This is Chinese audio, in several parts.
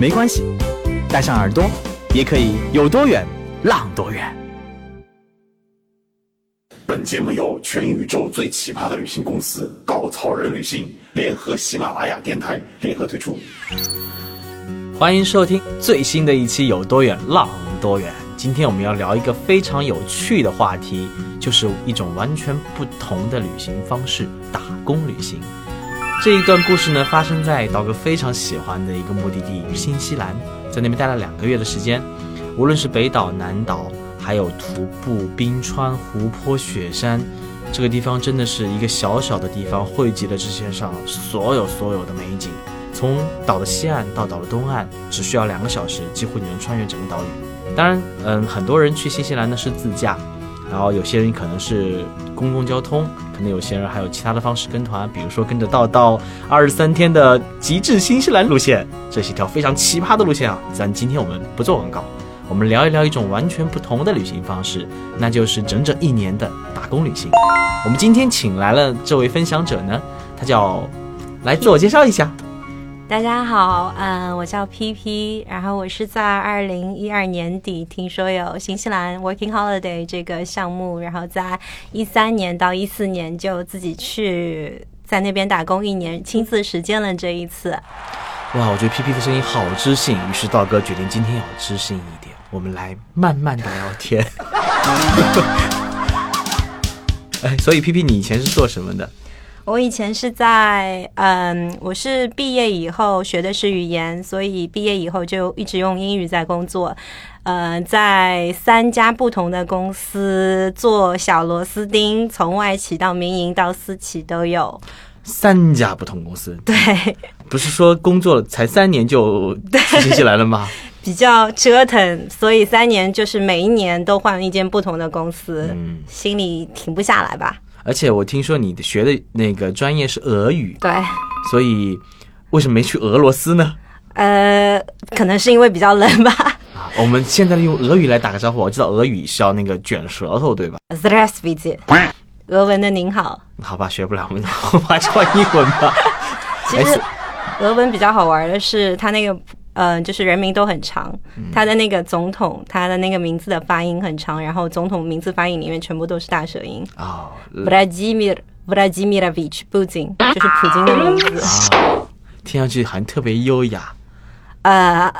没关系，带上耳朵。也可以有多远，浪多远。本节目由全宇宙最奇葩的旅行公司稻草人旅行联合喜马拉雅电台联合推出。欢迎收听最新的一期《有多远，浪多远》。今天我们要聊一个非常有趣的话题，就是一种完全不同的旅行方式——打工旅行。这一段故事呢，发生在岛哥非常喜欢的一个目的地——新西兰。在那边待了两个月的时间，无论是北岛、南岛，还有徒步、冰川、湖泊、雪山，这个地方真的是一个小小的地方，汇集了世界上所有所有的美景。从岛的西岸到岛的东岸，只需要两个小时，几乎你能穿越整个岛屿。当然，嗯，很多人去新西兰呢是自驾。然后有些人可能是公共交通，可能有些人还有其他的方式跟团，比如说跟着道道二十三天的极致新西兰路线，这是一条非常奇葩的路线啊！咱今天我们不做广告，我们聊一聊一种完全不同的旅行方式，那就是整整一年的打工旅行。我们今天请来了这位分享者呢，他叫，来自我介绍一下。大家好，嗯，我叫 P P，然后我是在二零一二年底听说有新西兰 Working Holiday 这个项目，然后在一三年到一四年就自己去在那边打工一年，亲自实践了这一次。哇，我觉得 P P 的声音好知性，于是道哥决定今天要知性一点，我们来慢慢的聊天。哎，所以 P P 你以前是做什么的？我以前是在，嗯，我是毕业以后学的是语言，所以毕业以后就一直用英语在工作，呃，在三家不同的公司做小螺丝钉，从外企到民营到私企都有。三家不同公司？对。不是说工作才三年就去新西兰了吗？比较折腾，所以三年就是每一年都换一间不同的公司，嗯，心里停不下来吧。而且我听说你的学的那个专业是俄语，对，所以为什么没去俄罗斯呢？呃，可能是因为比较冷吧。我们现在用俄语来打个招呼，我知道俄语是要那个卷舌头，对吧 z r a s v i 俄文的您好。好吧，学不了，我们 还是换英文吧。其实俄文比较好玩的是，它那个嗯，就是人名都很长，他的那个总统，他的那个名字的发音很长，然后总统名字发音里面全部都是大舌音。哦，Vladimir Vladimirovich Putin 就是普京的名字。听上去好像特别优雅。呃，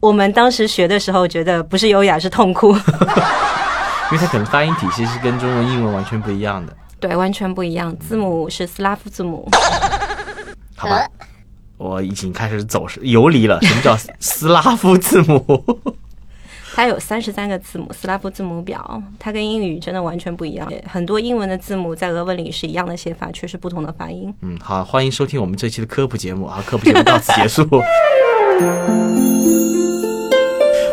我们当时学的时候觉得不是优雅，是痛苦。因为它可能发音体系是跟中文、英文完全不一样的。对，完全不一样，字母是斯拉夫字母。好吧。我已经开始走游离了。什么叫 斯拉夫字母？它有三十三个字母，斯拉夫字母表，它跟英语真的完全不一样。很多英文的字母在俄文里是一样的写法，却是不同的发音。嗯，好，欢迎收听我们这期的科普节目啊！科普节目到此结束。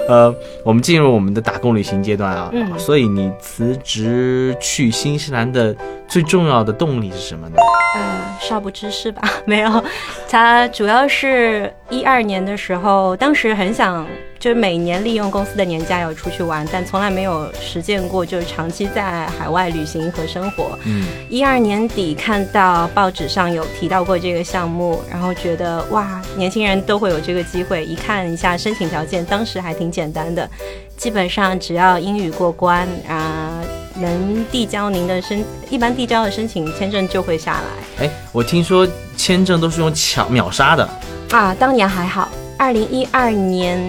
呃，我们进入我们的打工旅行阶段啊。嗯。所以你辞职去新西兰的最重要的动力是什么呢？呃，少不知事吧？没有，他主要是一二年的时候，当时很想，就是每年利用公司的年假要出去玩，但从来没有实践过，就是长期在海外旅行和生活。嗯，一二年底看到报纸上有提到过这个项目，然后觉得哇，年轻人都会有这个机会。一看一下申请条件，当时还挺简单的，基本上只要英语过关啊。能递交您的申，一般递交的申请签证就会下来。哎，我听说签证都是用抢秒杀的啊。当年还好，二零一二年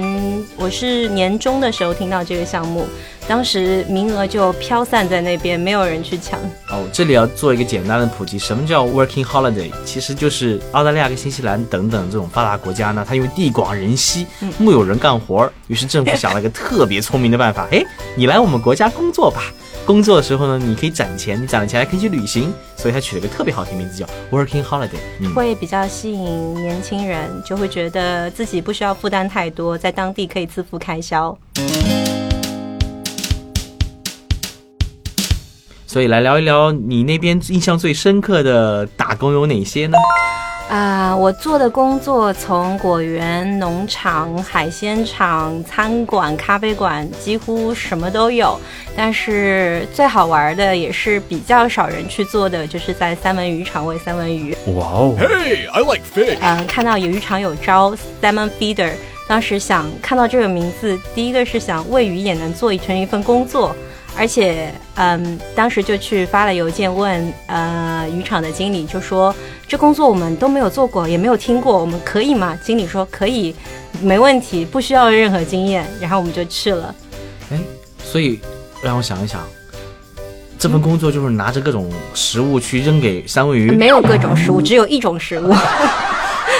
我是年终的时候听到这个项目，当时名额就飘散在那边，没有人去抢。哦，这里要做一个简单的普及，什么叫 Working Holiday？其实就是澳大利亚跟新西兰等等这种发达国家呢，它因为地广人稀，木有人干活，于是政府想了一个特别聪明的办法，哎，你来我们国家工作吧。工作的时候呢，你可以攒钱，你攒了钱还可以去旅行，所以他取了个特别好听名字叫 Working Holiday。嗯，会比较吸引年轻人，就会觉得自己不需要负担太多，在当地可以自负开销。所以来聊一聊你那边印象最深刻的打工有哪些呢？啊、我做的工作从果园、农场、海鲜场、餐馆、咖啡馆，几乎什么都有。但是最好玩的，也是比较少人去做的，就是在三文鱼场喂三文鱼。哇哦，Hey, I like fish. 嗯，看到有鱼场有招 salmon feeder，当时想看到这个名字，第一个是想喂鱼也能做成一份工作，而且嗯，当时就去发了邮件问呃渔场的经理，就说这工作我们都没有做过，也没有听过，我们可以吗？经理说可以，没问题，不需要任何经验，然后我们就去了。哎，所以让我想一想，这份工作就是拿着各种食物去扔给三文鱼，没有各种食物，只有一种食物。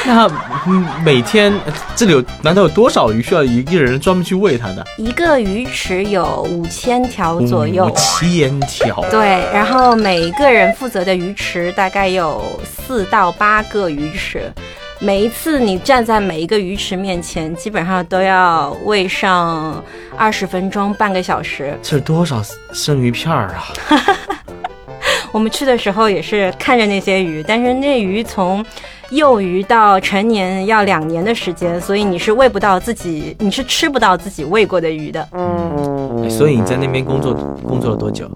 那嗯每天呃这里有难道有多少鱼需要一个人专门去喂它的？一个鱼池有五千条左右。五千条。对，然后每一个人负责的鱼池大概有四到八个鱼池，每一次你站在每一个鱼池面前，基本上都要喂上二十分钟、半个小时。这是多少生鱼片儿啊？我们去的时候也是看着那些鱼，但是那鱼从幼鱼到成年要两年的时间，所以你是喂不到自己，你是吃不到自己喂过的鱼的。嗯所以你在那边工作工作了多久？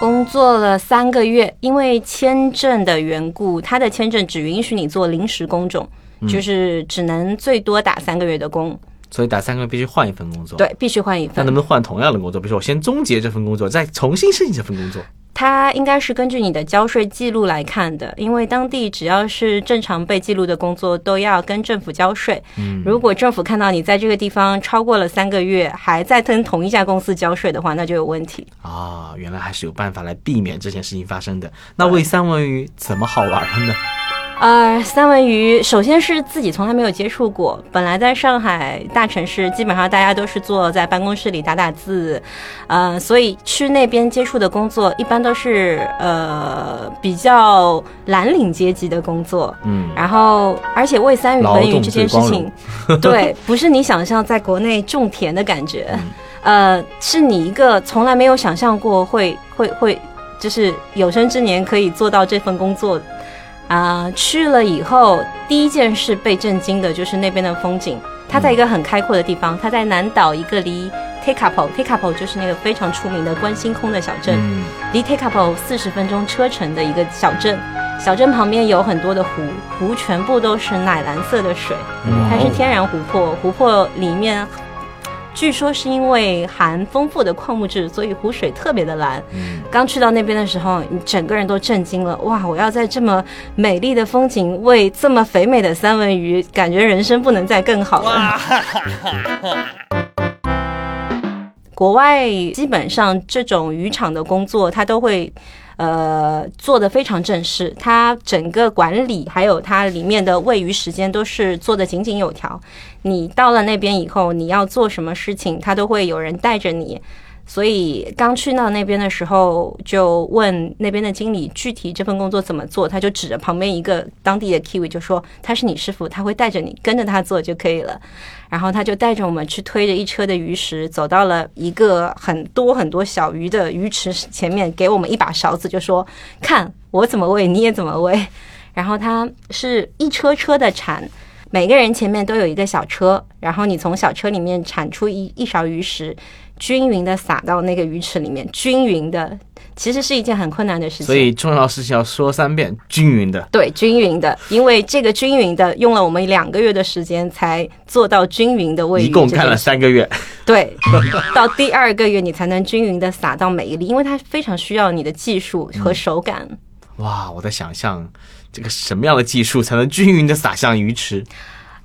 工作了三个月，因为签证的缘故，他的签证只允许你做临时工种，就是只能最多打三个月的工，所以打三个月必须换一份工作。，对，必须换一份那能。不能换同样的工作？比如说我先终结这份工作，再重新申请这份工作？它应该是根据你的交税记录来看的，因为当地只要是正常被记录的工作，都要跟政府交税。嗯，如果政府看到你在这个地方超过了三个月，还在跟同一家公司交税的话，那就有问题。啊，原来还是有办法来避免这件事情发生的。那喂三文鱼怎么好玩的呢？呃，三文鱼首先是自己从来没有接触过，本来在上海大城市，基本上大家都是坐在办公室里打打字，呃，所以去那边接触的工作一般都是呃比较蓝领阶级的工作。嗯，然后，而且喂三文鱼这件事情，对，不是你想象在国内种田的感觉，嗯呃，是你一个从来没有想象过会会会，就是有生之年可以做到这份工作。啊、去了以后，第一件事被震惊的就是那边的风景。它在一个很开阔的地方，它在南岛一个离 Tekapo，Tekapo 就是那个非常出名的观星空的小镇。嗯，离 Tekapo 四十分钟车程的一个小镇，小镇旁边有很多的湖，湖全部都是奶蓝色的水，嗯它是天然湖泊，湖泊里面。据说是因为含丰富的矿物质，所以湖水特别的蓝。嗯刚去到那边的时候，你整个人都震惊了。哇！我要在这么美丽的风景喂这么肥美的三文鱼，感觉人生不能再更好了。国外基本上这种渔场的工作，它都会。呃，做的非常正式，它整个管理还有它里面的位于时间都是做的井井有条。你到了那边以后，你要做什么事情，它都会有人带着你。所以刚去到那边的时候，就问那边的经理具体这份工作怎么做，他就指着旁边一个当地的 Kiwi 就说他是你师傅，他会带着你跟着他做就可以了。然后他就带着我们去推着一车的鱼食，走到了一个很多很多小鱼的鱼池前面，给我们一把勺子，就说看我怎么喂，你也怎么喂。然后他是一车车的铲。每个人前面都有一个小车，然后你从小车里面铲出一一勺鱼食，均匀的撒到那个鱼池里面，均匀的，其实是一件很困难的事情。所以重要事情要说三遍，均匀的。对，均匀的，因为这个均匀的用了我们两个月的时间才做到均匀的喂鱼。一共看了三个月，对，到第二个月你才能均匀的撒到每一粒，因为它非常需要你的技术和手感。哇！我在想象这个什么样的技术才能均匀的撒向鱼池？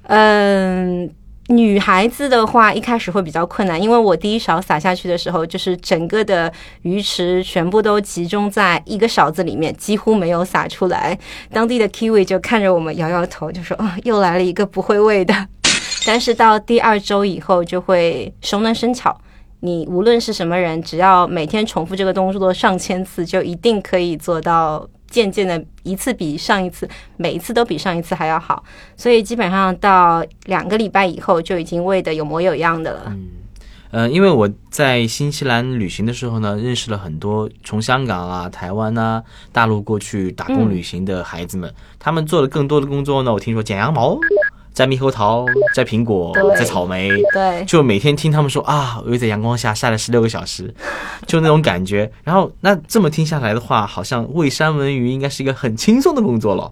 嗯，女孩子的话一开始会比较困难，因为我第一勺撒下去的时候，就是整个的鱼池全部都集中在一个勺子里面，几乎没有撒出来。当地的 Kiwi 就看着我们摇摇头，就说：“哦，又来了一个不会喂的。”但是到第二周以后就会熟能生巧。你无论是什么人，只要每天重复这个动作上千次，就一定可以做到渐渐的一次比上一次，每一次都比上一次还要好。所以基本上到两个礼拜以后，就已经喂的有模有样的了。呃，因为我在新西兰旅行的时候呢，认识了很多从香港啊、台湾啊、大陆过去打工旅行的孩子们，他们做的更多的工作呢，我听说剪羊毛、摘猕猴桃、摘苹果、摘草莓，对，就每天听他们说啊，我又在阳光下晒了十六个小时，就那种感觉。然后那这么听下来的话，好像喂三文鱼应该是一个很轻松的工作了。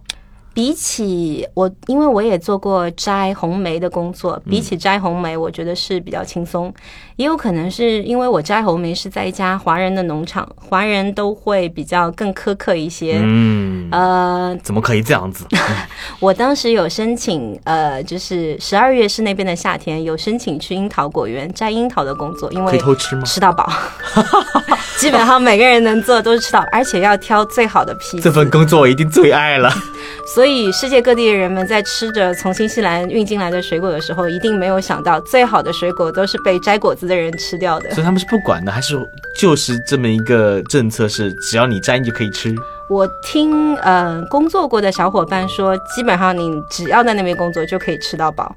比起我，因为我也做过摘红梅的工作，比起摘红梅，我觉得是比较轻松。也有可能是因为我摘红梅是在一家华人的农场，华人都会比较更苛刻一些。嗯，呃，怎么可以这样子？我当时有申请，呃，就是十二月是那边的夏天，有申请去樱桃果园摘樱桃的工作，因可以为偷吃吗？吃到饱，基本上每个人能做的都是吃到，而且要挑最好的批。这份工作我一定最爱了。所以世界各地的人们在吃着从新西兰运进来的水果的时候，一定没有想到最好的水果都是被摘果子的人吃掉的。所以他们是不管的，还是就是这么一个政策是，只要你摘你就可以吃。我听呃工作过的小伙伴说，基本上你只要在那边工作就可以吃到饱。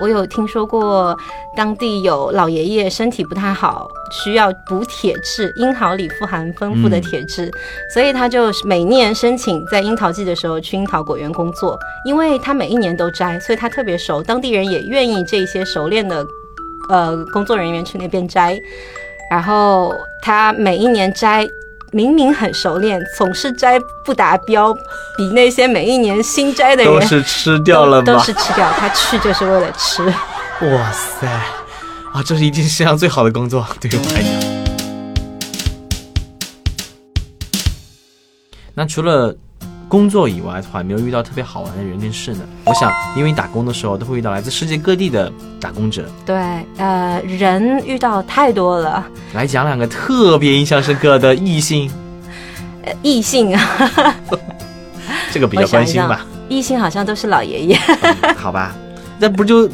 我有听说过当地有老爷爷身体不太好，需要补铁质，樱桃里富含丰富的铁质，所以他就每年申请在樱桃季的时候去樱桃果园工作，因为他每一年都摘，所以他特别熟，当地人也愿意这些熟练的呃工作人员去那边摘，然后他每一年摘。明明很熟练，总是摘不达标，比那些每一年新摘的人都是吃掉了都吗？是吃掉，他去就是为了吃。哇塞，啊，这是一件世界上最好的工作，对于我来讲。那除了工作以外的话，没有遇到特别好玩的人跟事呢？我想，因为你打工的时候都会遇到来自世界各地的打工者，对，呃，人遇到太多了，来讲两个特别印象深刻的异性，呃异性啊，这个比较关心吧？异性好像都是老爷爷。好吧，那不就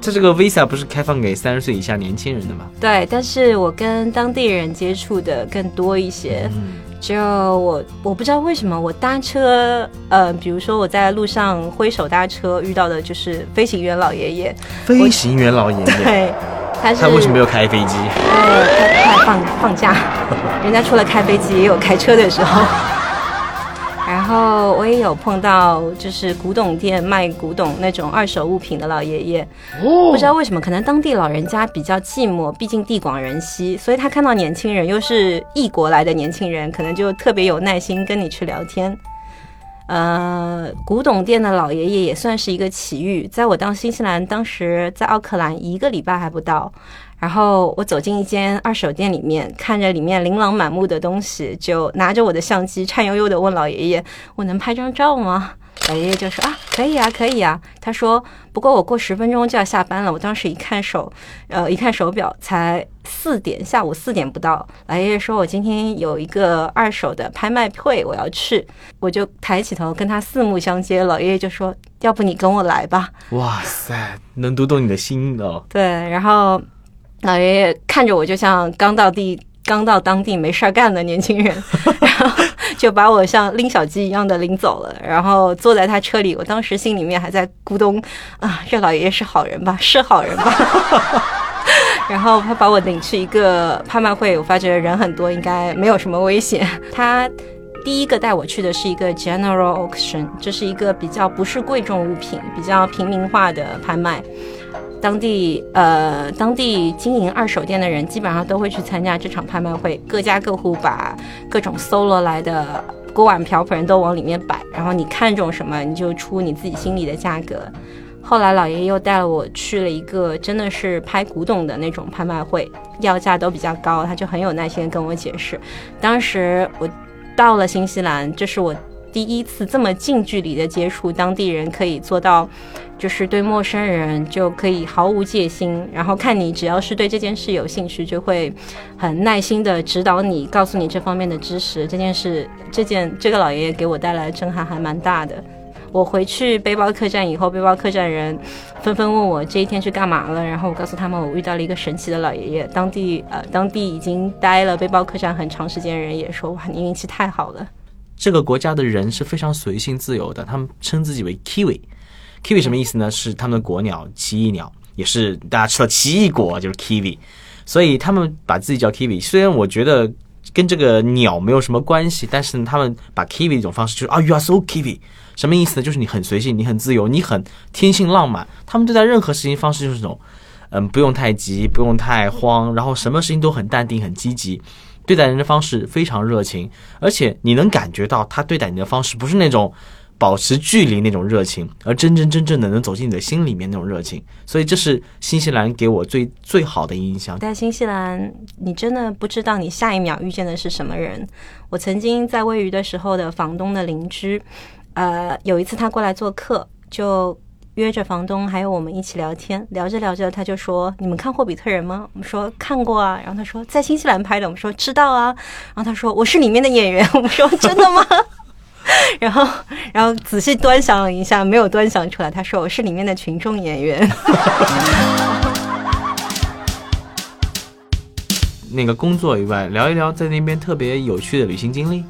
这这个 visa 不是开放给三十岁以下年轻人的吗？对，但是我跟当地人接触的更多一些。嗯，就我我不知道为什么我搭车，呃，比如说我在路上挥手搭车遇到的就是飞行员老爷爷，飞行员老爷爷，对，他是他为什么没有开飞机？对，他他放放假，人家除了开飞机也有开车的时候。然后我也有碰到，就是古董店卖古董那种二手物品的老爷爷，不知道为什么，可能当地老人家比较寂寞，毕竟地广人稀，所以他看到年轻人，又是异国来的年轻人，可能就特别有耐心跟你去聊天。呃，古董店的老爷爷也算是一个奇遇，在我到新西兰，当时在奥克兰一个礼拜还不到，然后我走进一间二手店里面，看着里面琳琅满目的东西，就拿着我的相机，颤悠悠的问老爷爷：“我能拍张照吗？”老爷爷就说：“啊，可以啊，可以啊。”他说：“不过我过十分钟就要下班了。”我当时一看手，呃，一看手表，才四点，下午四点不到。老爷爷说：“我今天有一个二手的拍卖会，我要去。”我就抬起头跟他四目相接，老爷爷就说：“要不你跟我来吧。”哇塞，能读懂你的心哦。对，然后老爷爷看着我，就像刚到地、刚到当地没事儿干的年轻人，然后就把我像拎小鸡一样的拎走了，然后坐在他车里。我当时心里面还在咕咚啊，这老爷爷是好人吧？是好人吧？然后他把我领去一个拍卖会，我发觉人很多，应该没有什么危险。他第一个带我去的是一个 General Auction，这是一个比较不是贵重物品、比较平民化的拍卖。当地呃，当地经营二手店的人基本上都会去参加这场拍卖会，各家各户把各种搜罗来的锅碗瓢盆都往里面摆，然后你看中什么，你就出你自己心里的价格。后来老爷爷又带了我去了一个真的是拍古董的那种拍卖会，要价都比较高，他就很有耐心跟我解释。当时我到了新西兰，这是我第一次这么近距离的接触当地人，可以做到，就是对陌生人就可以毫无戒心，然后看你只要是对这件事有兴趣，就会很耐心的指导你，告诉你这方面的知识。这件事，这件这个老爷爷给我带来的震撼还蛮大的。我回去背包客栈以后，背包客栈人纷纷问我这一天去干嘛了，然后我告诉他们我遇到了一个神奇的老爷爷，当地呃当地已经待了背包客栈很长时间人也说哇你运气太好了。这个国家的人是非常随性自由的，他们称自己为 Kiwi。Kiwi 什么意思呢？是他们的国鸟，奇异鸟，也是大家吃到奇异果就是 Kiwi，所以他们把自己叫 Kiwi。虽然我觉得跟这个鸟没有什么关系，但是，他们把 Kiwi 一种方式就是啊，You are so Kiwi，什么意思呢？就是你很随性，你很自由，你很天性浪漫。他们对待任何事情方式就是这种，嗯，不用太急，不用太慌，然后什么事情都很淡定，很积极。对待人的方式非常热情，而且你能感觉到他对待你的方式不是那种保持距离那种热情，而真真正正的能走进你的心里面那种热情。所以这是新西兰给我最最好的印象。在新西兰，你真的不知道你下一秒遇见的是什么人。我曾经在位于的时候的房东的邻居，呃，有一次他过来做客，就。约着房东还有我们一起聊天，聊着聊着他就说：“你们看《霍比特人》吗？”我们说：“看过啊。”然后他说：“在新西兰拍的。”我们说：“知道啊。”然后他说：“我是里面的演员。”我们说：“真的吗？” 然后，然后仔细端详了一下，没有端详出来。他说：“我是里面的群众演员。” 那个工作以外，聊一聊在那边特别有趣的旅行经历。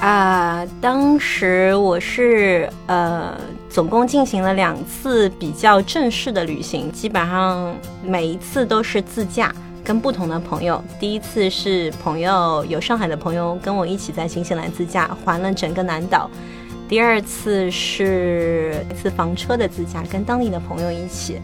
啊，当时我是呃，总共进行了两次比较正式的旅行，基本上每一次都是自驾，跟不同的朋友。第一次是朋友有上海的朋友跟我一起在新西兰自驾，环了整个南岛。第二次是一次房车的自驾，跟当地的朋友一起。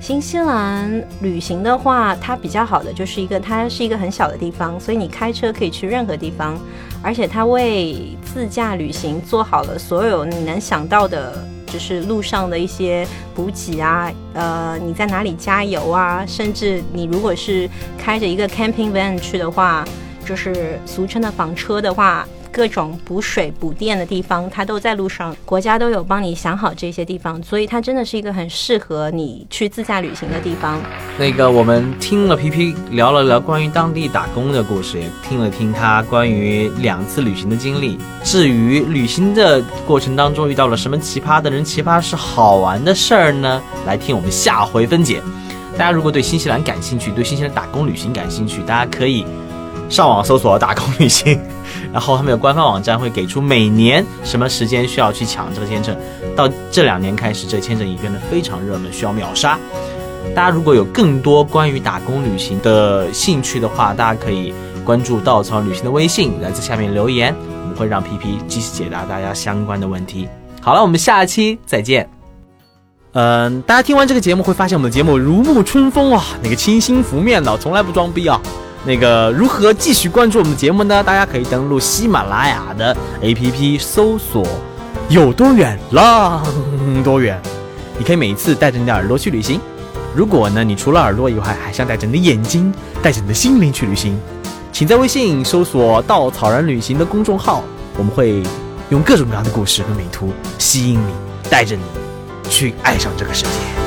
新西兰旅行的话，它比较好的就是一个，它是一个很小的地方，所以你开车可以去任何地方，而且它为自驾旅行做好了所有你能想到的，就是路上的一些补给啊，呃，你在哪里加油啊，甚至你如果是开着一个 camping van 去的话，就是俗称的房车的话。各种补水补电的地方，它都在路上，国家都有帮你想好这些地方，所以它真的是一个很适合你去自驾旅行的地方。那个，我们听了皮皮聊了聊关于当地打工的故事，也听了听他关于两次旅行的经历。至于旅行的过程当中遇到了什么奇葩的人、奇葩是好玩的事儿呢？来听我们下回分解。大家如果对新西兰感兴趣，对新西兰打工旅行感兴趣，大家可以上网搜索打工旅行。然后他们有官方网站，会给出每年什么时间需要去抢这个签证。到这两年开始，这签证已变得非常热门，需要秒杀。大家如果有更多关于打工旅行的兴趣的话，大家可以关注稻草旅行的微信，来在下面留言，我们会让皮皮继续解答大家相关的问题。好了，我们下期再见。嗯，大家听完这个节目会发现我们的节目如沐春风啊，那个清新拂面的，从来不装逼啊。那个如何继续关注我们的节目呢？大家可以登录喜马拉雅的 APP 搜索“有多远浪 多远”，你可以每一次带着你的耳朵去旅行。如果呢，你除了耳朵以外，还想带着你的眼睛、带着你的心灵去旅行，请在微信搜索“稻草人旅行”的公众号，我们会用各种各样的故事和美图吸引你，带着你去爱上这个世界。